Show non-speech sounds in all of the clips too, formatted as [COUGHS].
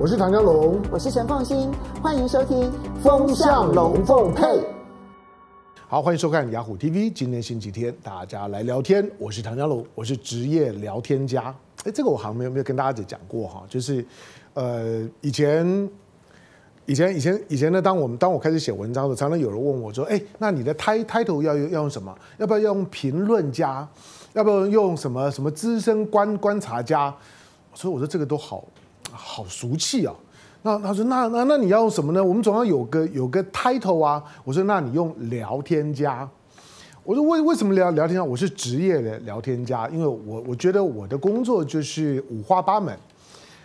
我是唐江龙，我是陈凤新，欢迎收听《风向龙凤配》。好，欢迎收看雅虎 TV。今天星期天，大家来聊天。我是唐江龙，我是职业聊天家。哎，这个我好像没有没有跟大家讲过哈，就是呃，以前以前以前以前呢，当我们当我开始写文章的时候，常常有人问我说：“哎，那你的 title 要用要用什么？要不要用评论家？要不要用什么什么资深观观察家？”所以我说这个都好。好俗气啊！那他说那那那你要用什么呢？我们总要有个有个 title 啊。我说那你用聊天家。我说为为什么聊聊天家？我是职业的聊天家，因为我我觉得我的工作就是五花八门。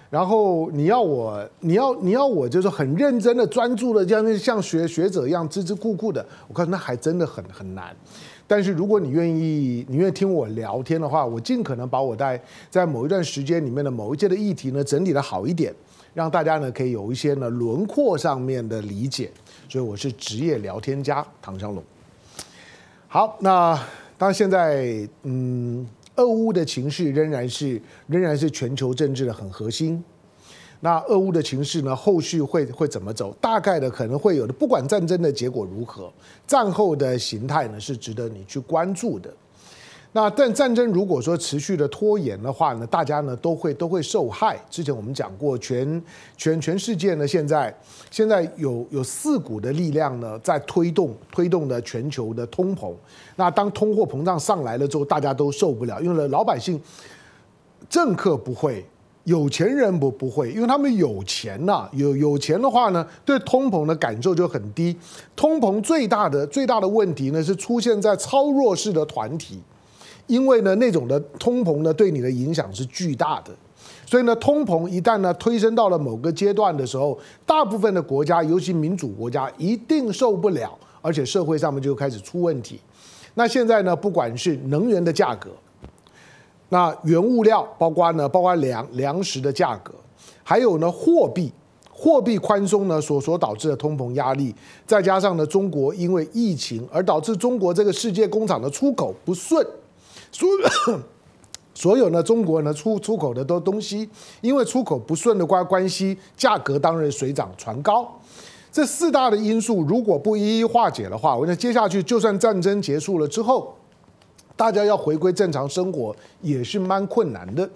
然后你要我你要你要我就是很认真的专注的像像学学者一样孜孜酷酷的，我告诉那还真的很很难。但是如果你愿意，你愿意听我聊天的话，我尽可能把我在在某一段时间里面的某一届的议题呢整理的好一点，让大家呢可以有一些呢轮廓上面的理解。所以我是职业聊天家唐湘龙。好，那当然现在嗯，俄乌的情势仍然是仍然是全球政治的很核心。那俄乌的情势呢？后续会会怎么走？大概的可能会有的。不管战争的结果如何，战后的形态呢是值得你去关注的。那但战争如果说持续的拖延的话呢，大家呢都会都会受害。之前我们讲过，全全全世界呢现在现在有有四股的力量呢在推动推动的全球的通膨。那当通货膨胀上来了之后，大家都受不了，因为呢老百姓、政客不会。有钱人不不会，因为他们有钱呐、有有钱的话呢，对通膨的感受就很低。通膨最大的最大的问题呢，是出现在超弱势的团体，因为呢，那种的通膨呢，对你的影响是巨大的。所以呢，通膨一旦呢推升到了某个阶段的时候，大部分的国家，尤其民主国家，一定受不了，而且社会上面就开始出问题。那现在呢，不管是能源的价格。那原物料包括呢，包括粮粮食的价格，还有呢货币货币宽松呢所所导致的通膨压力，再加上呢中国因为疫情而导致中国这个世界工厂的出口不顺，所 [COUGHS] 所有呢中国呢出出口的都东西，因为出口不顺的关关系，价格当然水涨船高。这四大的因素如果不一一化解的话，我想接下去就算战争结束了之后。大家要回归正常生活也是蛮困难的。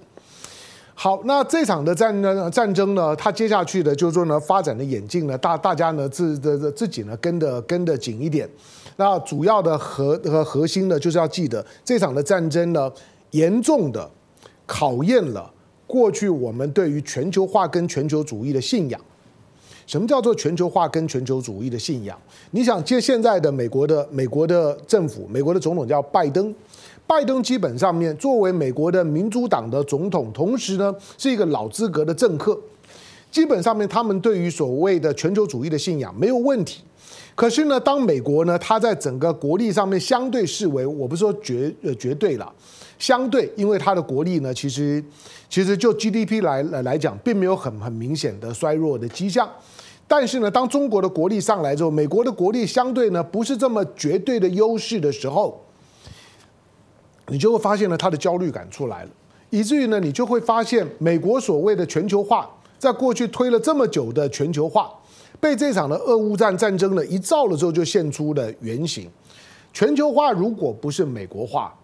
好，那这场的战争战争呢，它接下去的就是说呢，发展的演进呢，大大家呢自的自己呢跟的跟的紧一点。那主要的核和核心呢，就是要记得这场的战争呢，严重的考验了过去我们对于全球化跟全球主义的信仰。什么叫做全球化跟全球主义的信仰？你想借现在的美国的美国的政府，美国的总统叫拜登，拜登基本上面作为美国的民主党的总统，同时呢是一个老资格的政客，基本上面他们对于所谓的全球主义的信仰没有问题。可是呢，当美国呢，它在整个国力上面相对视为，我不是说绝呃绝对了，相对，因为它的国力呢，其实其实就 GDP 来来来讲，并没有很很明显的衰弱的迹象。但是呢，当中国的国力上来之后，美国的国力相对呢不是这么绝对的优势的时候，你就会发现呢，他的焦虑感出来了，以至于呢，你就会发现美国所谓的全球化，在过去推了这么久的全球化，被这场的俄乌战战争呢一照了之后，就现出了原形。全球化如果不是美国化，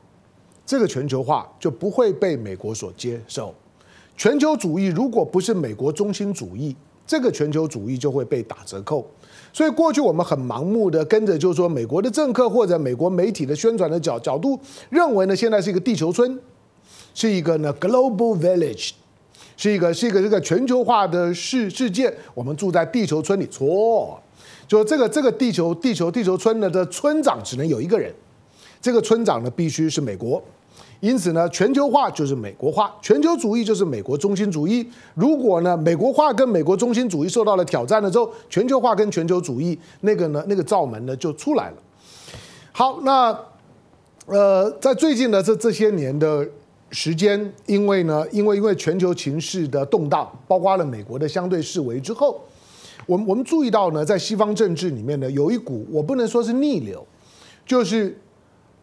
这个全球化就不会被美国所接受。全球主义如果不是美国中心主义。这个全球主义就会被打折扣，所以过去我们很盲目的跟着，就是说美国的政客或者美国媒体的宣传的角角度，认为呢现在是一个地球村，是一个呢 global village，是一个是一个这个全球化的世世界，我们住在地球村里，错，就这个这个地球地球地球村呢的村长只能有一个人，这个村长呢必须是美国。因此呢，全球化就是美国化，全球主义就是美国中心主义。如果呢，美国化跟美国中心主义受到了挑战了之后，全球化跟全球主义那个呢，那个罩门呢就出来了。好，那呃，在最近的这这些年的时间，因为呢，因为因为全球情势的动荡，包括了美国的相对示威之后，我们我们注意到呢，在西方政治里面呢，有一股我不能说是逆流，就是。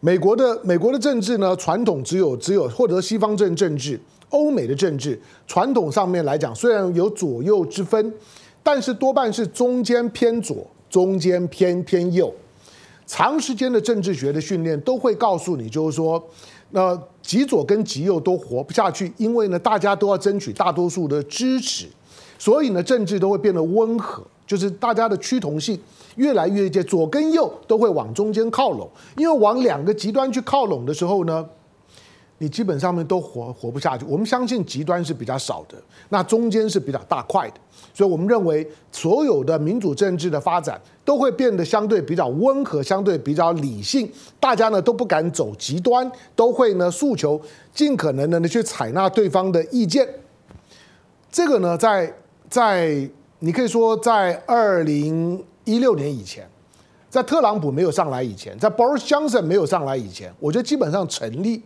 美国的美国的政治呢，传统只有只有获得西方政政治欧美的政治传统上面来讲，虽然有左右之分，但是多半是中间偏左，中间偏偏右。长时间的政治学的训练都会告诉你，就是说，那极左跟极右都活不下去，因为呢，大家都要争取大多数的支持，所以呢，政治都会变得温和，就是大家的趋同性越来越接，左跟右都会往中间靠拢，因为往两个极端去靠拢的时候呢。你基本上面都活活不下去。我们相信极端是比较少的，那中间是比较大块的，所以我们认为所有的民主政治的发展都会变得相对比较温和，相对比较理性。大家呢都不敢走极端，都会呢诉求尽可能的呢去采纳对方的意见。这个呢，在在你可以说在二零一六年以前，在特朗普没有上来以前，在 Boris Johnson 没有上来以前，我觉得基本上成立。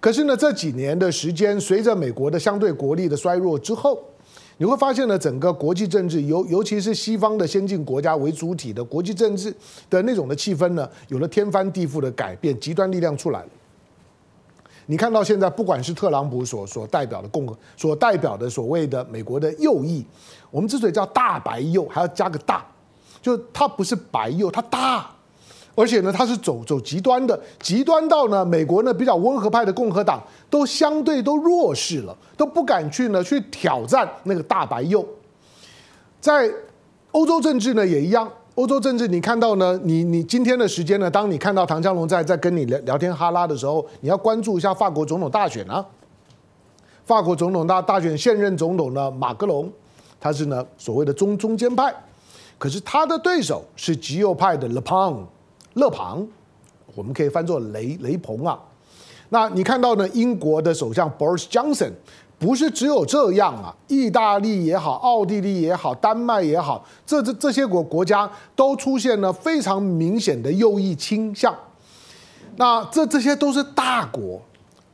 可是呢，这几年的时间，随着美国的相对国力的衰弱之后，你会发现呢，整个国际政治，尤尤其是西方的先进国家为主体的国际政治的那种的气氛呢，有了天翻地覆的改变，极端力量出来了。你看到现在，不管是特朗普所所代表的共和，所代表的所谓的美国的右翼，我们之所以叫大白右，还要加个大，就它不是白右，它大。而且呢，他是走走极端的，极端到呢，美国呢比较温和派的共和党都相对都弱势了，都不敢去呢去挑战那个大白右。在欧洲政治呢也一样，欧洲政治你看到呢，你你今天的时间呢，当你看到唐江龙在在跟你聊聊天哈拉的时候，你要关注一下法国总统大选啊。法国总统大大选现任总统呢马克龙，他是呢所谓的中中间派，可是他的对手是极右派的勒庞。勒庞，我们可以翻作雷雷朋啊。那你看到呢？英国的首相 Boris Johnson 不是只有这样啊，意大利也好，奥地利也好，丹麦也好，这这这些国国家都出现了非常明显的右翼倾向。那这这些都是大国，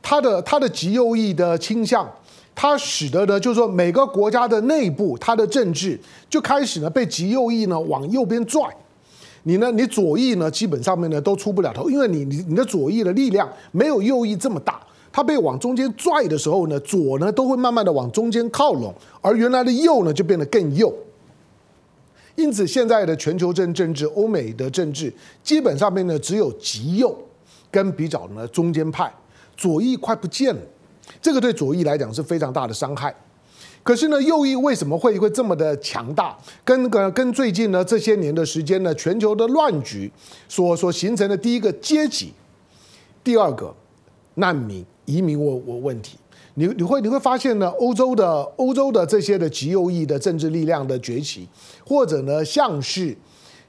它的它的极右翼的倾向，它使得呢，就是说每个国家的内部，它的政治就开始呢被极右翼呢往右边拽。你呢？你左翼呢？基本上面呢都出不了头，因为你你你的左翼的力量没有右翼这么大。它被往中间拽的时候呢，左呢都会慢慢的往中间靠拢，而原来的右呢就变得更右。因此，现在的全球政政治、欧美的政治，基本上面呢只有极右跟比较呢中间派，左翼快不见了。这个对左翼来讲是非常大的伤害。可是呢，右翼为什么会会这么的强大？跟跟跟最近呢这些年的时间呢，全球的乱局所所形成的第一个阶级，第二个难民移民我我问题，你你会你会发现呢，欧洲的欧洲的这些的极右翼的政治力量的崛起，或者呢像是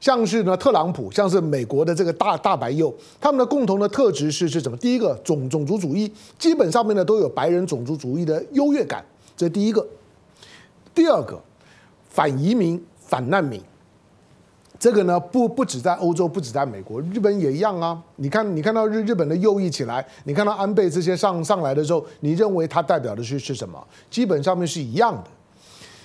像是呢特朗普，像是美国的这个大大白右，他们的共同的特质是是什么？第一个种种族主义，基本上面呢都有白人种族主义的优越感，这是第一个。第二个，反移民、反难民，这个呢不不止在欧洲，不止在美国，日本也一样啊。你看，你看到日日本的右翼起来，你看到安倍这些上上来的时候，你认为它代表的是是什么？基本上面是一样的。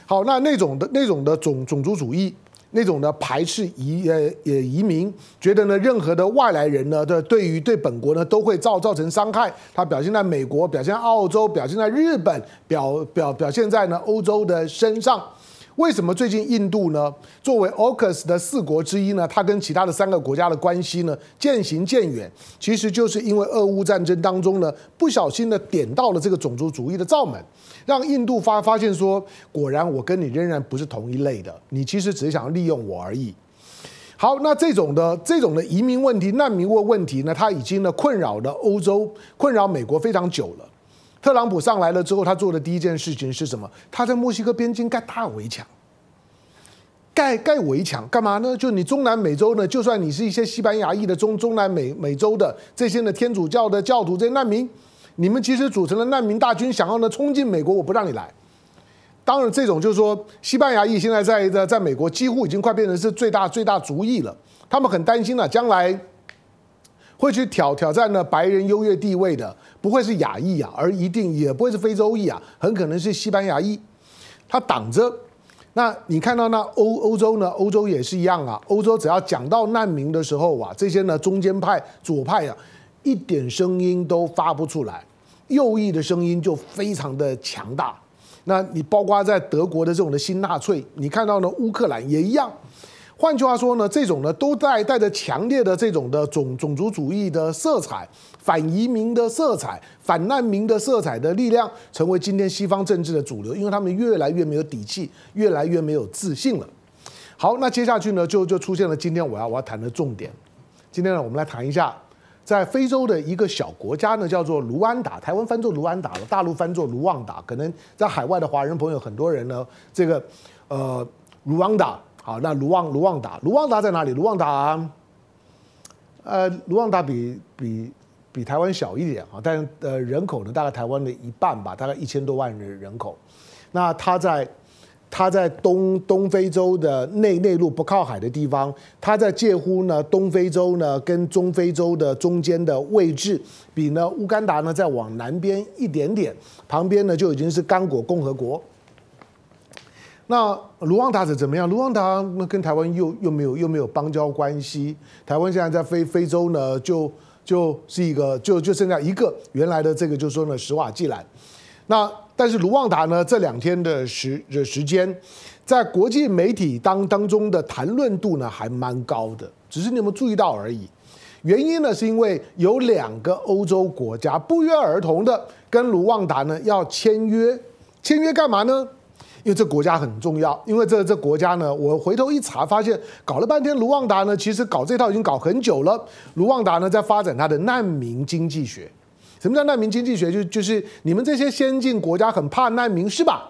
好，那那种的那种的种种族主义，那种的排斥移呃呃移民，觉得呢任何的外来人呢的对于对本国呢都会造造成伤害。它表现在美国，表现在澳洲，表现在日本，表表表现在呢欧洲的身上。为什么最近印度呢？作为 AUKUS 的四国之一呢，它跟其他的三个国家的关系呢渐行渐远，其实就是因为俄乌战争当中呢不小心的点到了这个种族主义的罩门，让印度发发现说，果然我跟你仍然不是同一类的，你其实只是想要利用我而已。好，那这种的这种的移民问题、难民问问题呢，它已经呢困扰了欧洲、困扰美国非常久了。特朗普上来了之后，他做的第一件事情是什么？他在墨西哥边境盖大围墙，盖盖围墙干嘛呢？就你中南美洲呢，就算你是一些西班牙裔的中中南美美洲的这些呢天主教的教徒这些难民，你们其实组成了难民大军，想要呢冲进美国，我不让你来。当然，这种就是说，西班牙裔现在在在在美国几乎已经快变成是最大最大族裔了，他们很担心了，将来。会去挑挑战呢白人优越地位的，不会是亚裔啊，而一定也不会是非洲裔啊，很可能是西班牙裔，他挡着。那你看到那欧欧洲呢？欧洲也是一样啊。欧洲只要讲到难民的时候啊，这些呢中间派左派啊，一点声音都发不出来。右翼的声音就非常的强大。那你包括在德国的这种的新纳粹，你看到呢，乌克兰也一样。换句话说呢，这种呢都带带着强烈的这种的种种族主义的色彩、反移民的色彩、反难民的色彩的力量，成为今天西方政治的主流，因为他们越来越没有底气，越来越没有自信了。好，那接下去呢，就就出现了今天我要我要谈的重点。今天呢，我们来谈一下，在非洲的一个小国家呢，叫做卢安达，台湾翻作卢安达了，大陆翻作卢旺达。可能在海外的华人朋友很多人呢，这个呃卢旺达。好，那卢旺卢旺达，卢旺达在哪里？卢旺达，呃，卢旺达比比比台湾小一点啊，但呃人口呢大概台湾的一半吧，大概一千多万人人口。那它在它在东东非洲的内内陆不靠海的地方，它在介乎呢东非洲呢跟中非洲的中间的位置，比呢乌干达呢再往南边一点点，旁边呢就已经是刚果共和国。那卢旺达是怎么样？卢旺达那跟台湾又又没有又没有邦交关系。台湾现在在非非洲呢，就就是一个就就剩下一个原来的这个，就说呢，史瓦济兰。那但是卢旺达呢，这两天的时的时间，在国际媒体当当中的谈论度呢，还蛮高的。只是你有没有注意到而已。原因呢，是因为有两个欧洲国家不约而同的跟卢旺达呢要签约，签约干嘛呢？因为这国家很重要，因为这这国家呢，我回头一查，发现搞了半天，卢旺达呢，其实搞这套已经搞很久了。卢旺达呢，在发展它的难民经济学。什么叫难民经济学？就就是你们这些先进国家很怕难民是吧？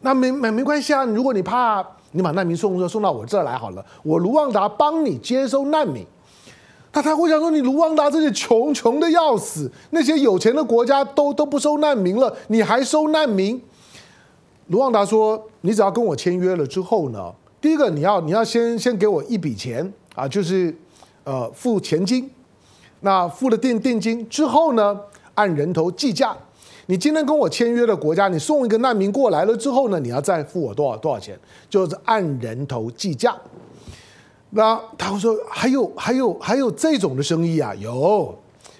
那没没没关系啊，如果你怕，你把难民送送到我这儿来好了，我卢旺达帮你接收难民。他他会想说，你卢旺达这些穷穷的要死，那些有钱的国家都都不收难民了，你还收难民？卢旺达说：“你只要跟我签约了之后呢，第一个你要你要先先给我一笔钱啊，就是呃付钱金。那付了定定金之后呢，按人头计价。你今天跟我签约的国家，你送一个难民过来了之后呢，你要再付我多少多少钱，就是按人头计价。那他会说还有还有还有这种的生意啊？有，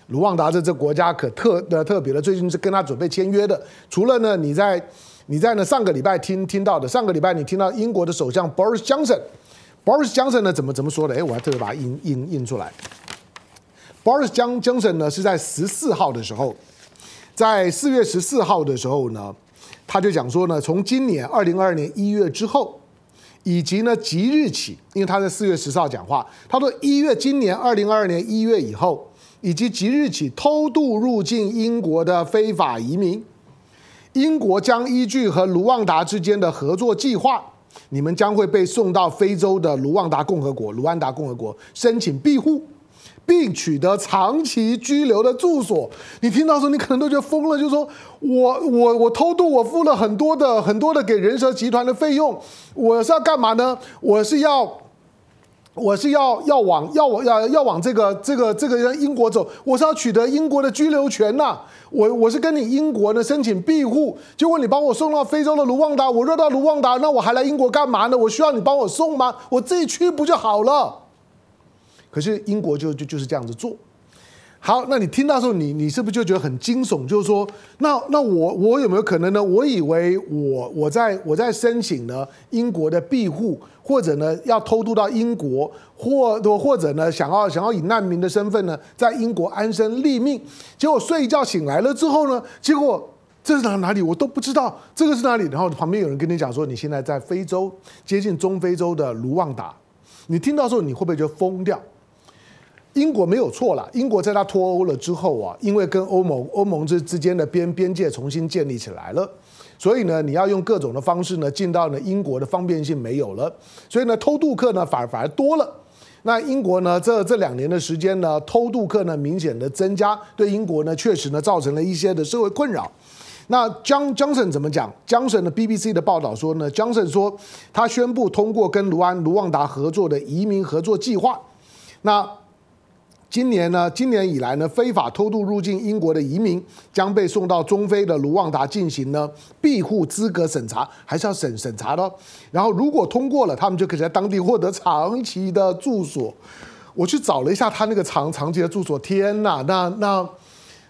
卢旺达这这国家可特的特别的，最近是跟他准备签约的。除了呢，你在。”你在呢上个礼拜听听到的，上个礼拜你听到英国的首相 Boris Johnson，Boris Johnson 呢怎么怎么说的？哎，我还特别把它印印印出来。Boris Johnson 呢是在十四号的时候，在四月十四号的时候呢，他就讲说呢，从今年二零二二年一月之后，以及呢即日起，因为他在四月十四号讲话，他说一月今年二零二二年一月以后，以及即日起偷渡入境英国的非法移民。英国将依据和卢旺达之间的合作计划，你们将会被送到非洲的卢旺达共和国、卢安达共和国申请庇护，并取得长期居留的住所。你听到的时候，你可能都觉得疯了，就是说我我我偷渡，我付了很多的很多的给人蛇集团的费用，我是要干嘛呢？我是要。我是要要往要往要要往这个这个这个英国走，我是要取得英国的居留权呐、我我是跟你英国呢申请庇护，结果你把我送到非洲的卢旺达，我若到卢旺达，那我还来英国干嘛呢？我需要你帮我送吗？我自己去不就好了？可是英国就就就是这样子做。好，那你听到时候，你你是不是就觉得很惊悚？就是说，那那我我有没有可能呢？我以为我我在我在申请呢英国的庇护，或者呢要偷渡到英国，或或者呢想要想要以难民的身份呢在英国安身立命。结果睡一觉醒来了之后呢，结果这是哪哪里我都不知道，这个是哪里？然后旁边有人跟你讲说，你现在在非洲，接近中非洲的卢旺达。你听到时候，你会不会就疯掉？英国没有错了，英国在他脱欧了之后啊，因为跟欧盟欧盟之之间的边边界重新建立起来了，所以呢，你要用各种的方式呢进到呢英国的方便性没有了，所以呢偷渡客呢反而反而多了。那英国呢这这两年的时间呢偷渡客呢明显的增加，对英国呢确实呢造成了一些的社会困扰。那江江省怎么讲？江省的 BBC 的报道说呢，江省说他宣布通过跟卢安卢旺达合作的移民合作计划，那。今年呢，今年以来呢，非法偷渡入境英国的移民将被送到中非的卢旺达进行呢庇护资格审查，还是要审审查的。然后如果通过了，他们就可以在当地获得长期的住所。我去找了一下他那个长长期的住所，天哪，那那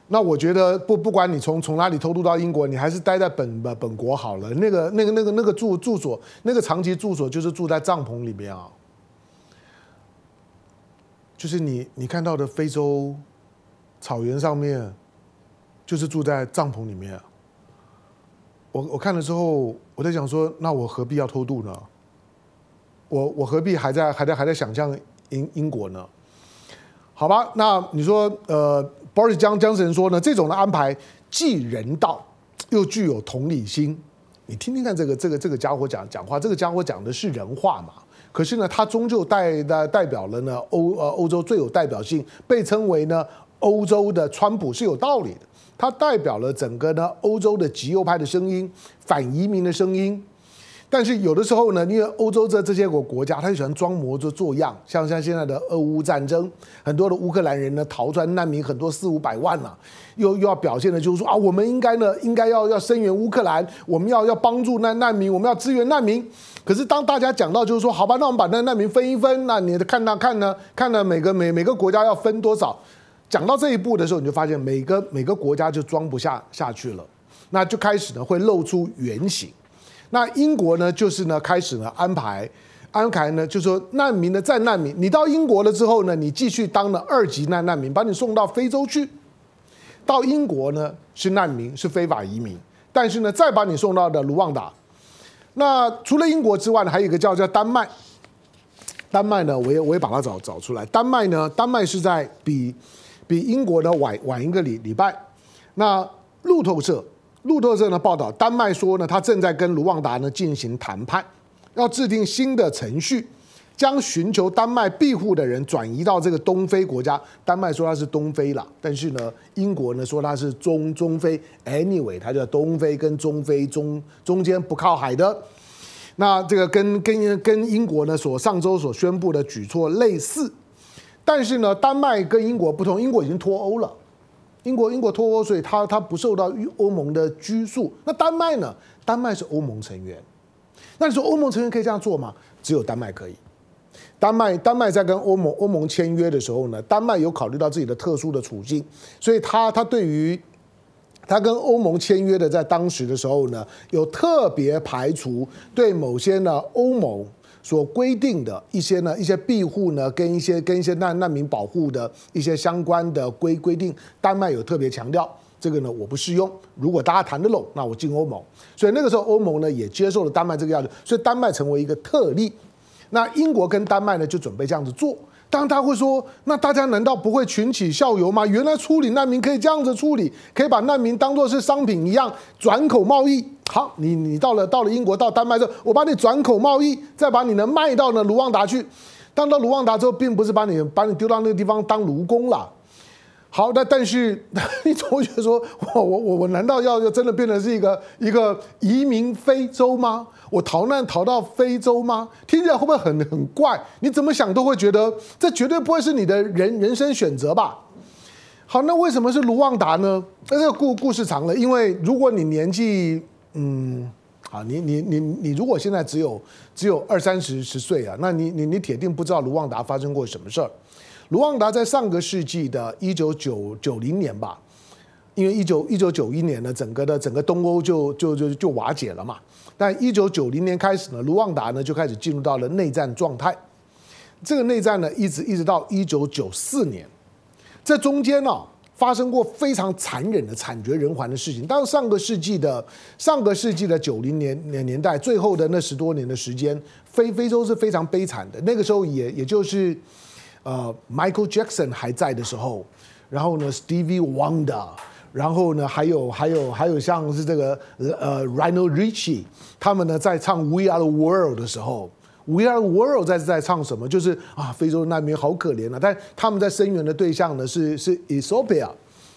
那我觉得不不管你从从哪里偷渡到英国，你还是待在本本本国好了。那个那个那个那个住住所，那个长期住所就是住在帐篷里面啊。就是你你看到的非洲草原上面，就是住在帐篷里面。我我看了之后，我在想说，那我何必要偷渡呢？我我何必还在还在还在想象英英国呢？好吧，那你说呃。Boris 江江神说呢，这种的安排既人道又具有同理心。你听听看，这个这个这个家伙讲讲话，这个家伙讲的是人话嘛？可是呢，他终究代代代表了呢欧呃欧洲最有代表性，被称为呢欧洲的川普是有道理的。他代表了整个呢欧洲的极右派的声音，反移民的声音。但是有的时候呢，因为欧洲这这些国国家，他就喜欢装模作做样，像像现在的俄乌战争，很多的乌克兰人呢逃出来难民很多四五百万了，又又要表现的就是说啊，我们应该呢应该要要声援乌克兰，我们要要帮助难难民，我们要支援难民。可是当大家讲到就是说，好吧，那我们把那难民分一分，那你看那看呢，看呢每个每每个国家要分多少？讲到这一步的时候，你就发现每个每个国家就装不下下去了，那就开始呢会露出原形。那英国呢，就是呢，开始呢安排，安排呢，就说难民的战难民，你到英国了之后呢，你继续当了二级难难民，把你送到非洲去。到英国呢是难民，是非法移民，但是呢再把你送到的卢旺达。那除了英国之外呢，还有一个叫叫丹麦。丹麦呢，我也我也把它找找出来。丹麦呢，丹麦是在比比英国呢晚晚一个礼礼拜。那路透社。路透社呢报道，丹麦说呢，他正在跟卢旺达呢进行谈判，要制定新的程序，将寻求丹麦庇护的人转移到这个东非国家。丹麦说他是东非了，但是呢，英国呢说他是中中非。Anyway，他叫东非跟中非中中间不靠海的。那这个跟跟跟英国呢所上周所宣布的举措类似，但是呢，丹麦跟英国不同，英国已经脱欧了。英国英国脱欧，所以他他不受到欧盟的拘束。那丹麦呢？丹麦是欧盟成员。那你说欧盟成员可以这样做吗？只有丹麦可以。丹麦丹麦在跟欧盟欧盟签约的时候呢，丹麦有考虑到自己的特殊的处境，所以他他对于他跟欧盟签约的在当时的时候呢，有特别排除对某些呢欧盟。所规定的一些呢，一些庇护呢，跟一些跟一些难难民保护的一些相关的规规定，丹麦有特别强调，这个呢我不适用。如果大家谈得拢，那我进欧盟。所以那个时候欧盟呢也接受了丹麦这个要求，所以丹麦成为一个特例。那英国跟丹麦呢就准备这样子做。当他会说，那大家难道不会群起效尤吗？原来处理难民可以这样子处理，可以把难民当做是商品一样转口贸易。好，你你到了到了英国到丹麦之后，我把你转口贸易，再把你呢卖到呢卢旺达去。当到卢旺达之后，并不是把你把你丢到那个地方当奴工了。好，那但是 [LAUGHS] 你总会觉得说，我我我我难道要要真的变成是一个一个移民非洲吗？我逃难逃到非洲吗？听起来会不会很很怪？你怎么想都会觉得这绝对不会是你的人人生选择吧？好，那为什么是卢旺达呢？那这个故故事长了，因为如果你年纪嗯，好，你你你你如果现在只有只有二三十十岁啊，那你你你铁定不知道卢旺达发生过什么事儿。卢旺达在上个世纪的一九九九零年吧，因为一九一九九一年呢，整个的整个东欧就就就就瓦解了嘛。但一九九零年开始呢，卢旺达呢就开始进入到了内战状态。这个内战呢，一直一直到一九九四年，这中间呢发生过非常残忍的惨绝人寰的事情。当上个世纪的上个世纪的九零年年年代最后的那十多年的时间，非非洲是非常悲惨的。那个时候也也就是。呃，Michael Jackson 还在的时候，然后呢，Stevie Wonder，然后呢，还有还有还有像是这个呃，Lionel Richie，他们呢在唱 We Are the World 的时候，We Are the World 在在唱什么？就是啊，非洲难民好可怜啊！但他们在声援的对象呢是是 Ethiopia，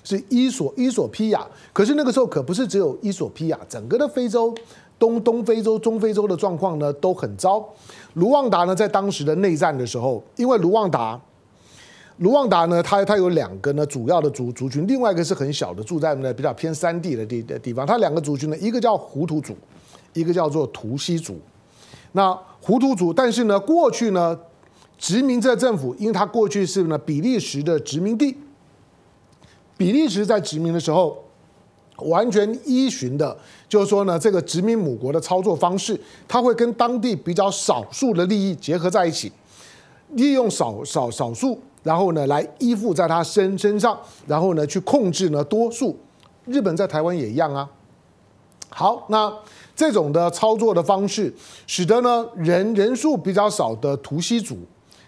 是伊索伊索比亚。可是那个时候可不是只有伊索比亚，整个的非洲。东东非洲、中非洲的状况呢都很糟。卢旺达呢，在当时的内战的时候，因为卢旺达，卢旺达呢，它它有两个呢主要的族族群，另外一个是很小的，住在呢比较偏山地的地的地方。它两个族群呢，一个叫胡图族，一个叫做图西族。那胡图族，但是呢，过去呢，殖民者政府，因为它过去是呢比利时的殖民地，比利时在殖民的时候，完全依循的，就是说呢，这个殖民母国的操作方式，它会跟当地比较少数的利益结合在一起，利用少少少数，然后呢来依附在他身身上，然后呢去控制呢多数。日本在台湾也一样啊。好，那这种的操作的方式，使得呢人人数比较少的图西族，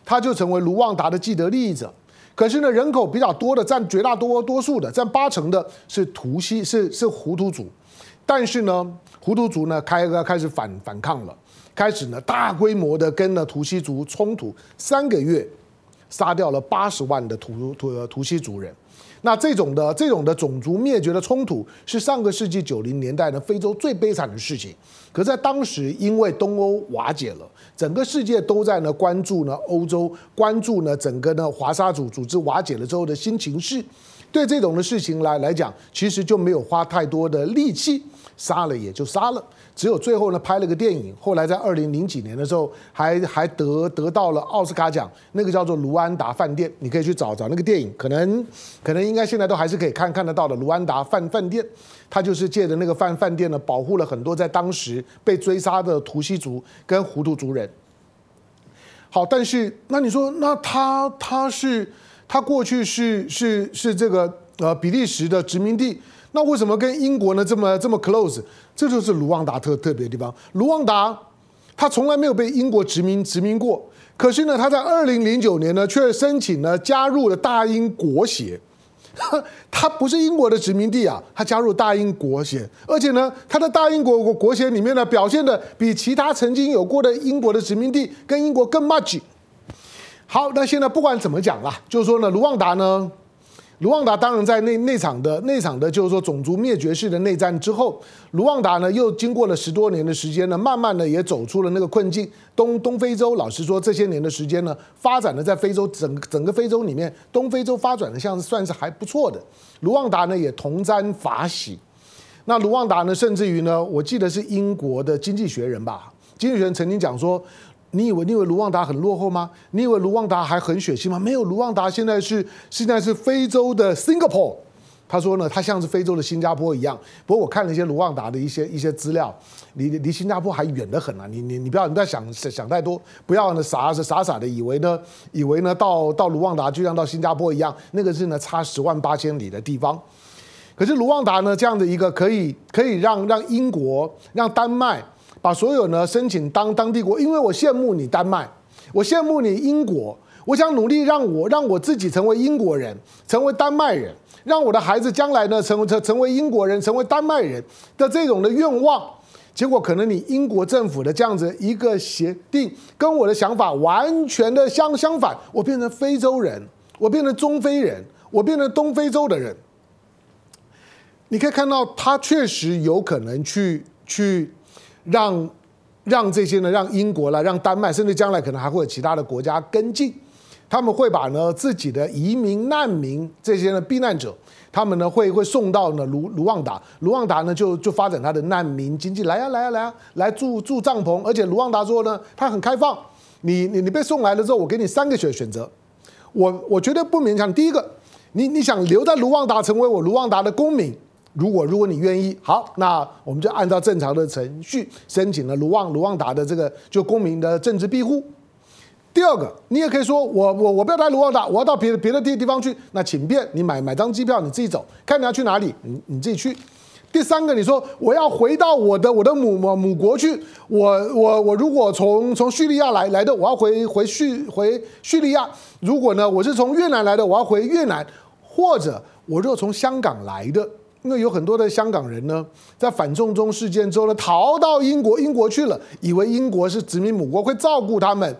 他就成为卢旺达的既得利益者。可是呢，人口比较多的，占绝大多多数的，占八成的是图西，是是胡图族。但是呢，胡图族呢开开始反反抗了，开始呢大规模的跟呢图西族冲突，三个月杀掉了八十万的图图图西族人。那这种的这种的种族灭绝的冲突，是上个世纪九零年代呢非洲最悲惨的事情。可在当时，因为东欧瓦解了，整个世界都在呢关注呢欧洲，关注呢整个呢华沙组组织瓦解了之后的新情势。对这种的事情来来讲，其实就没有花太多的力气，杀了也就杀了。只有最后呢，拍了个电影，后来在二零零几年的时候还，还得得到了奥斯卡奖，那个叫做《卢安达饭店》，你可以去找找那个电影，可能可能应该现在都还是可以看看得到的。卢安达饭饭店，他就是借着那个饭饭店呢，保护了很多在当时被追杀的图西族跟胡图族人。好，但是那你说，那他他是他过去是是是这个呃比利时的殖民地。那为什么跟英国呢这么这么 close？这就是卢旺达特特别的地方。卢旺达他从来没有被英国殖民殖民过，可是呢，他在二零零九年呢却申请呢加入了大英国协。[LAUGHS] 他不是英国的殖民地啊，他加入大英国协，而且呢，他的大英国国国协里面呢表现的比其他曾经有过的英国的殖民地跟英国更 much。好，那现在不管怎么讲啦，就是说呢，卢旺达呢。卢旺达当然在那那场的那场的，就是说种族灭绝式的内战之后，卢旺达呢又经过了十多年的时间呢，慢慢的也走出了那个困境。东东非洲，老实说，这些年的时间呢，发展的在非洲整整个非洲里面，东非洲发展的像是算是还不错的。卢旺达呢也同沾法喜。那卢旺达呢，甚至于呢，我记得是英国的《经济学人》吧，《经济学人》曾经讲说。你以为你以为卢旺达很落后吗？你以为卢旺达还很血腥吗？没有，卢旺达现在是现在是非洲的 Singapore。他说呢，他像是非洲的新加坡一样。不过我看了一些卢旺达的一些一些资料，离离新加坡还远得很啊！你你你不要你不要想想太多，不要呢傻是傻傻的以为呢以为呢到到卢旺达就像到新加坡一样，那个是呢差十万八千里的地方。可是卢旺达呢这样的一个可以可以让让英国让丹麦。把所有呢申请当当地国，因为我羡慕你丹麦，我羡慕你英国，我想努力让我让我自己成为英国人，成为丹麦人，让我的孩子将来呢成为成成为英国人，成为丹麦人的这种的愿望，结果可能你英国政府的这样子一个协定，跟我的想法完全的相相反，我变成非洲人，我变成中非人，我变成东非洲的人，你可以看到他确实有可能去去。让让这些呢，让英国啦，让丹麦，甚至将来可能还会有其他的国家跟进，他们会把呢自己的移民难民这些呢避难者，他们呢会会送到呢卢卢旺达，卢旺达呢就就发展他的难民经济，来呀来呀来呀，来住住帐篷，而且卢旺达说呢，他很开放，你你你被送来了之后，我给你三个选选择，我我绝对不勉强，第一个，你你想留在卢旺达成为我卢旺达的公民。如果如果你愿意，好，那我们就按照正常的程序申请了卢旺卢旺达的这个就公民的政治庇护。第二个，你也可以说我我我不要来卢旺达，我要到别的别的地地方去，那请便，你买买张机票，你自己走，看你要去哪里，你你自己去。第三个，你说我要回到我的我的母母母国去，我我我如果从从叙利亚来来的，我要回回叙回叙利亚。如果呢，我是从越南来的，我要回越南，或者我若从香港来的。因为有很多的香港人呢，在反送中事件之后呢，逃到英国，英国去了，以为英国是殖民母国，会照顾他们。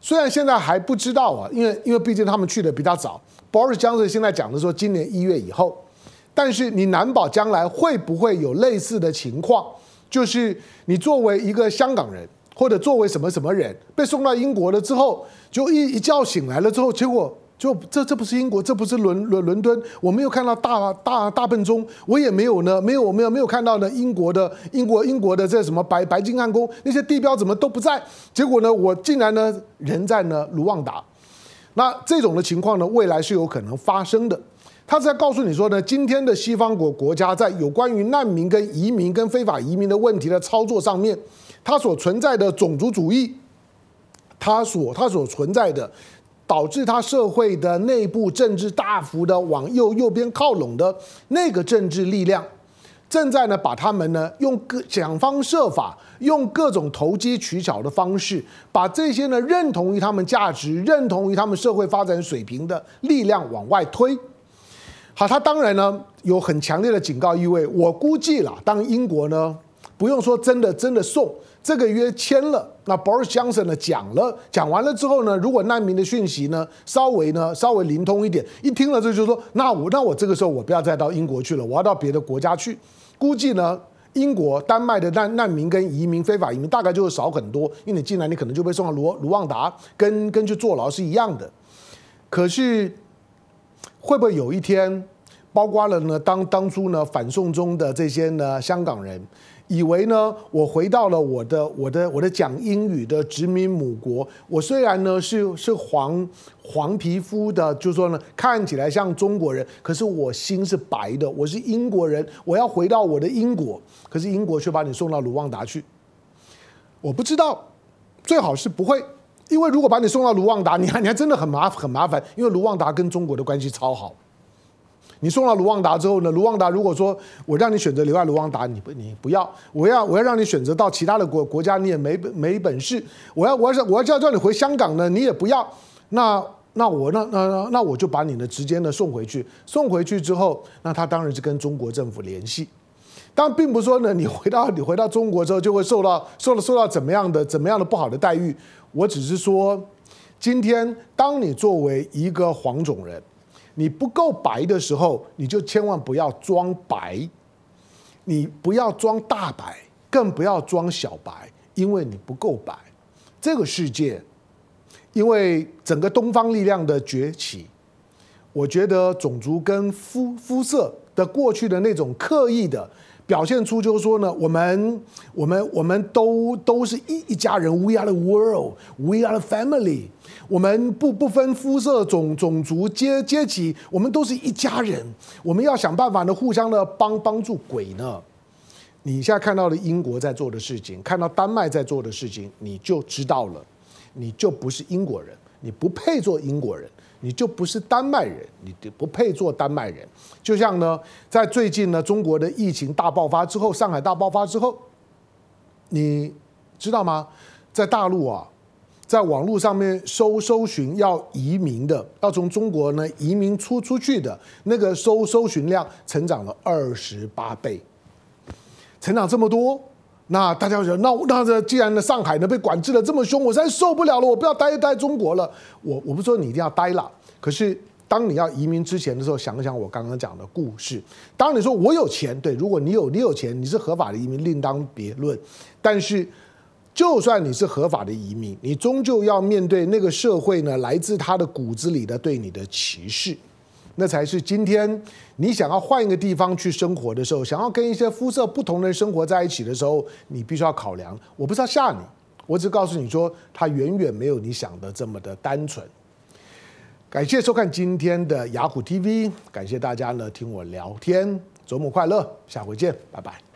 虽然现在还不知道啊，因为因为毕竟他们去的比较早。Boris Johnson 现在讲的说，今年一月以后，但是你难保将来会不会有类似的情况，就是你作为一个香港人，或者作为什么什么人，被送到英国了之后，就一一觉醒来了之后，结果。就这这不是英国，这不是伦伦伦敦，我没有看到大大大笨钟，我也没有呢，没有我没有没有看到呢英国的英国英国的这什么白白金汉宫那些地标怎么都不在？结果呢，我竟然呢人在呢卢旺达，那这种的情况呢，未来是有可能发生的。他是在告诉你说呢，今天的西方国国家在有关于难民跟移民跟非法移民的问题的操作上面，它所存在的种族主义，它所它所存在的导致他社会的内部政治大幅的往右右边靠拢的那个政治力量，正在呢把他们呢用各想方设法，用各种投机取巧的方式，把这些呢认同于他们价值、认同于他们社会发展水平的力量往外推。好，他当然呢有很强烈的警告意味。我估计啦，当英国呢不用说真的真的送这个约签了，那 Boris Johnson 呢讲了，讲完了之后呢，如果难民的讯息呢稍微呢稍微灵通一点，一听了这就说，那我那我这个时候我不要再到英国去了，我要到别的国家去。估计呢，英国、丹麦的难难民跟移民、非法移民大概就会少很多，因为你进来你可能就被送到卢卢旺达，跟跟去坐牢是一样的。可是。会不会有一天，包括了呢？当当初呢反送中的这些呢香港人，以为呢我回到了我的我的我的讲英语的殖民母国，我虽然呢是是黄黄皮肤的，就说呢看起来像中国人，可是我心是白的，我是英国人，我要回到我的英国，可是英国却把你送到卢旺达去。我不知道，最好是不会。因为如果把你送到卢旺达，你还你还真的很麻很麻烦，因为卢旺达跟中国的关系超好。你送到卢旺达之后呢，卢旺达如果说我让你选择留在卢旺达，你不你不要，我要我要让你选择到其他的国国家，你也没没本事。我要我要我要叫叫你回香港呢，你也不要。那那我那那那我就把你呢直接呢送回去，送回去之后，那他当然是跟中国政府联系。但并不是说呢，你回到你回到中国之后就会受到受到受到怎么样的怎么样的不好的待遇。我只是说，今天当你作为一个黄种人，你不够白的时候，你就千万不要装白，你不要装大白，更不要装小白，因为你不够白。这个世界，因为整个东方力量的崛起，我觉得种族跟肤肤色的过去的那种刻意的。表现出就是说呢，我们我们我们都都是一一家人，We are the world, we are the family。我们不不分肤色、种种族、阶阶级，我们都是一家人。我们要想办法呢，互相的帮帮助鬼呢。你现在看到了英国在做的事情，看到丹麦在做的事情，你就知道了，你就不是英国人，你不配做英国人。你就不是丹麦人，你不配做丹麦人。就像呢，在最近呢，中国的疫情大爆发之后，上海大爆发之后，你知道吗？在大陆啊，在网络上面搜搜寻要移民的，要从中国呢移民出出去的那个搜搜寻量成长了二十八倍，成长这么多。那大家觉得，那那这既然呢，上海呢被管制的这么凶，我实在受不了了，我不要待待中国了。我我不说你一定要待了，可是当你要移民之前的时候，想想我刚刚讲的故事。当你说我有钱，对，如果你有你有钱，你是合法的移民，另当别论。但是，就算你是合法的移民，你终究要面对那个社会呢，来自他的骨子里的对你的歧视。那才是今天你想要换一个地方去生活的时候，想要跟一些肤色不同的人生活在一起的时候，你必须要考量。我不是要吓你，我只告诉你说，它远远没有你想的这么的单纯。感谢收看今天的雅虎 TV，感谢大家呢听我聊天，周末快乐，下回见，拜拜。